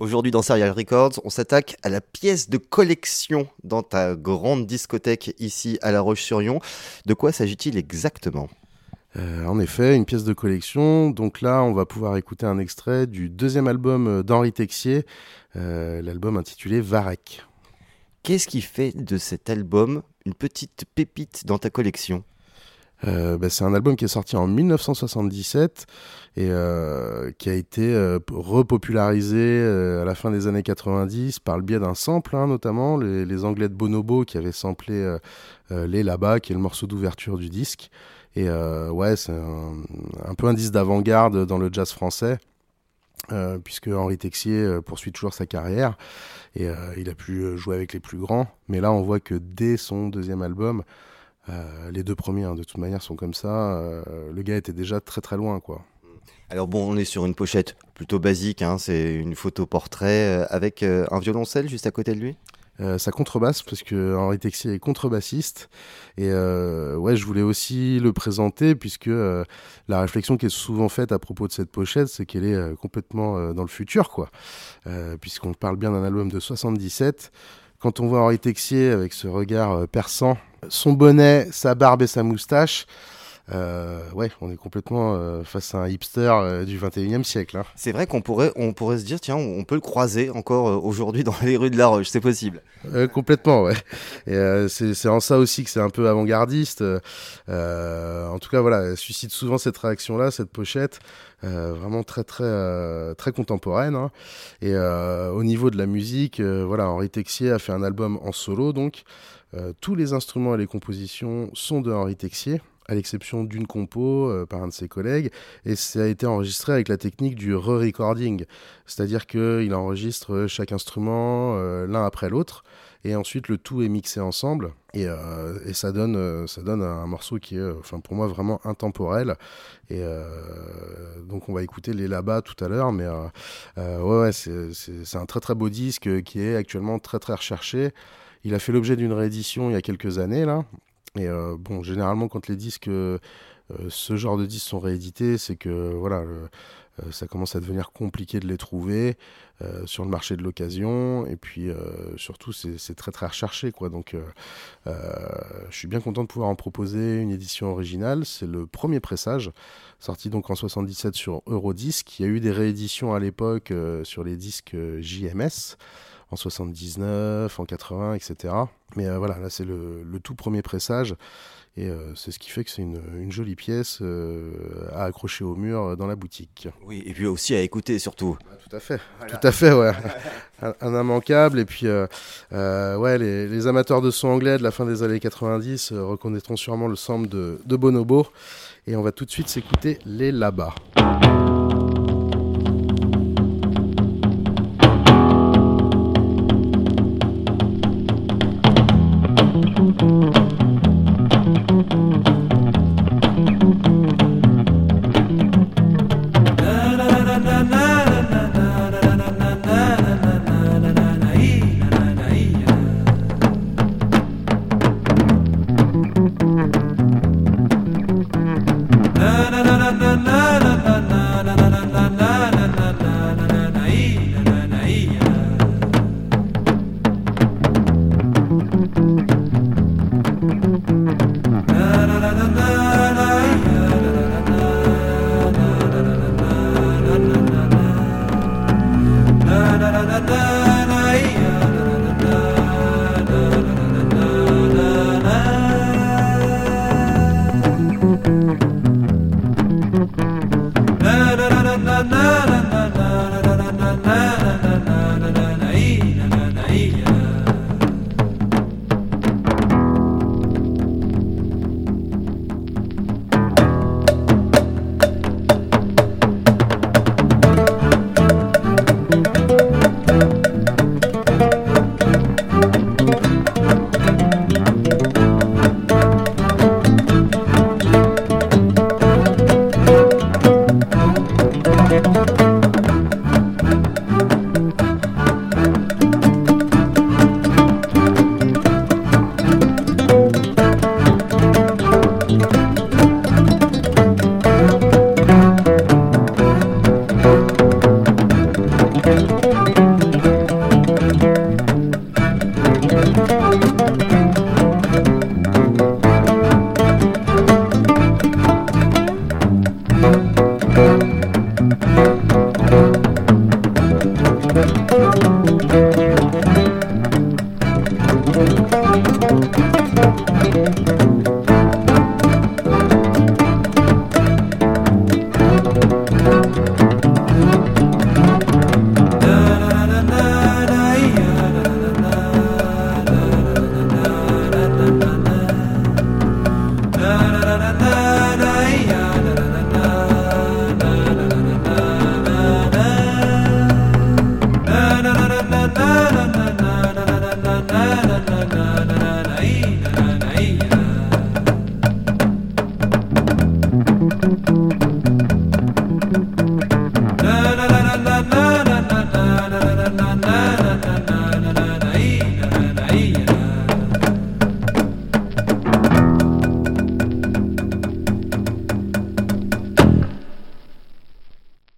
Aujourd'hui dans Serial Records, on s'attaque à la pièce de collection dans ta grande discothèque ici à La Roche-sur-Yon. De quoi s'agit-il exactement? Euh, en effet, une pièce de collection. Donc là, on va pouvoir écouter un extrait du deuxième album d'Henri Texier, euh, l'album intitulé Varek. Qu'est-ce qui fait de cet album une petite pépite dans ta collection? Euh, bah, c'est un album qui est sorti en 1977 et euh, qui a été euh, repopularisé à la fin des années 90 par le biais d'un sample, hein, notamment les, Anglais de Bonobo qui avaient samplé Les Là-bas, qui est le morceau d'ouverture du disque. Et ouais, c'est un, peu un disque d'avant-garde dans le jazz français. puisque Henri Texier poursuit toujours sa carrière et il a pu jouer avec les plus grands. Mais là, on voit que dès son deuxième album, euh, les deux premiers, hein, de toute manière, sont comme ça. Euh, le gars était déjà très très loin, quoi. Alors bon, on est sur une pochette plutôt basique, hein, c'est une photo portrait euh, avec un violoncelle juste à côté de lui? Sa contrebasse parce que Henri Texier est contrebassiste. Et ouais je voulais aussi le présenter puisque la réflexion qui est souvent faite à propos de cette pochette c'est qu'elle est complètement dans le futur quoi. Puisqu'on parle bien d'un album de 77 quand on voit Henri Texier avec ce regard perçant son bonnet, sa barbe et sa moustache. Euh, ouais, on est complètement euh, face à un hipster euh, du 21e siècle. Hein. C'est vrai qu'on pourrait, on pourrait se dire, tiens, on peut le croiser encore aujourd'hui dans les rues de La Roche, c'est possible. complètement, ouais. Et c'est en ça aussi que c'est un peu avant-gardiste. en tout cas, voilà, elle suscite souvent cette réaction-là, cette pochette. vraiment très très très contemporaine hein. et au niveau de la musique voilà Henri Texier a fait un album en solo donc euh, tous les instruments et les compositions sont de Henri Texier, à l'exception d'une compo euh, par un de ses collègues, et ça a été enregistré avec la technique du re-recording, c'est-à-dire qu'il enregistre chaque instrument euh, l'un après l'autre, et ensuite le tout est mixé ensemble, et, ça, donne, ça donne un morceau qui est, enfin, pour moi, vraiment intemporel. Et donc on va écouter les là-bas tout à l'heure, mais ouais c'est un très très beau disque qui est actuellement très très recherché. Il a fait l'objet d'une réédition il y a quelques années, là. Et euh, bon, généralement, quand les disques, euh, ce genre de disques sont réédités, c'est que voilà, euh, ça commence à devenir compliqué de les trouver sur le marché de l'occasion. Et puis surtout, c'est très très recherché, quoi. Donc, je suis bien content de pouvoir en proposer une édition originale. C'est le premier pressage, sorti donc en 77 sur Eurodisc. Il y a eu des rééditions à l'époque sur les disques JMS en 79, en 80, etc. Mais euh, voilà, là c'est le, tout premier pressage. Et euh, c'est ce qui fait que c'est une, jolie pièce euh, à accrocher au mur dans la boutique. Oui, et puis aussi à écouter surtout. Bah, tout à fait, tout à fait, ouais. un, immanquable. Et puis, ouais, les, amateurs de son anglais de la fin des années 90 reconnaîtront sûrement le sample de, de Bonobo. Et on va tout de suite s'écouter les là-bas.